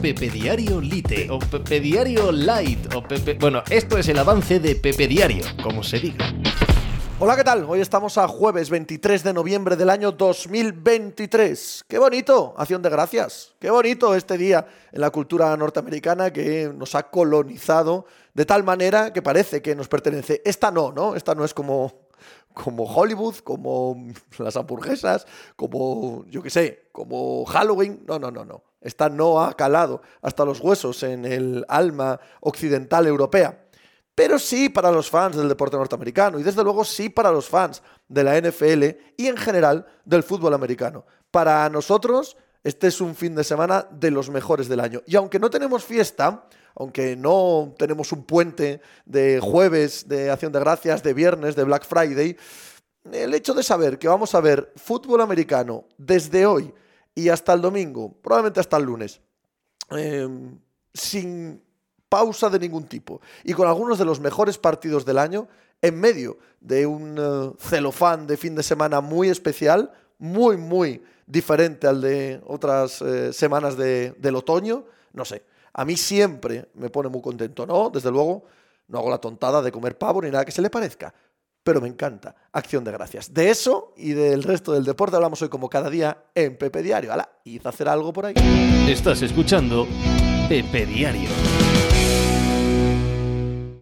Pepe Diario Lite o Pepe Diario Light o Pepe... Bueno, esto es el avance de Pepe Diario, como se diga. Hola, ¿qué tal? Hoy estamos a jueves 23 de noviembre del año 2023. ¡Qué bonito! Acción de gracias. ¡Qué bonito este día en la cultura norteamericana que nos ha colonizado de tal manera que parece que nos pertenece. Esta no, ¿no? Esta no es como como Hollywood, como las hamburguesas, como, yo qué sé, como Halloween. No, no, no, no. Esta no ha calado hasta los huesos en el alma occidental europea. Pero sí para los fans del deporte norteamericano y desde luego sí para los fans de la NFL y en general del fútbol americano. Para nosotros este es un fin de semana de los mejores del año. Y aunque no tenemos fiesta, aunque no tenemos un puente de jueves, de acción de gracias, de viernes, de Black Friday, el hecho de saber que vamos a ver fútbol americano desde hoy y hasta el domingo, probablemente hasta el lunes, em, sin pausa de ningún tipo y con algunos de los mejores partidos del año, en medio de un uh, celofán de fin de semana muy especial, muy, muy diferente al de otras eh, semanas del otoño, no sé, a mí siempre me pone muy contento, ¿no? Desde luego, no hago la tontada de comer pavo ni nada que se le parezca, pero me encanta. Acción de gracias. De eso y del resto del deporte hablamos hoy como cada día en Pepe Diario. ¡Hala! ¿Hizo hacer algo por ahí? Estás escuchando Pepe Diario.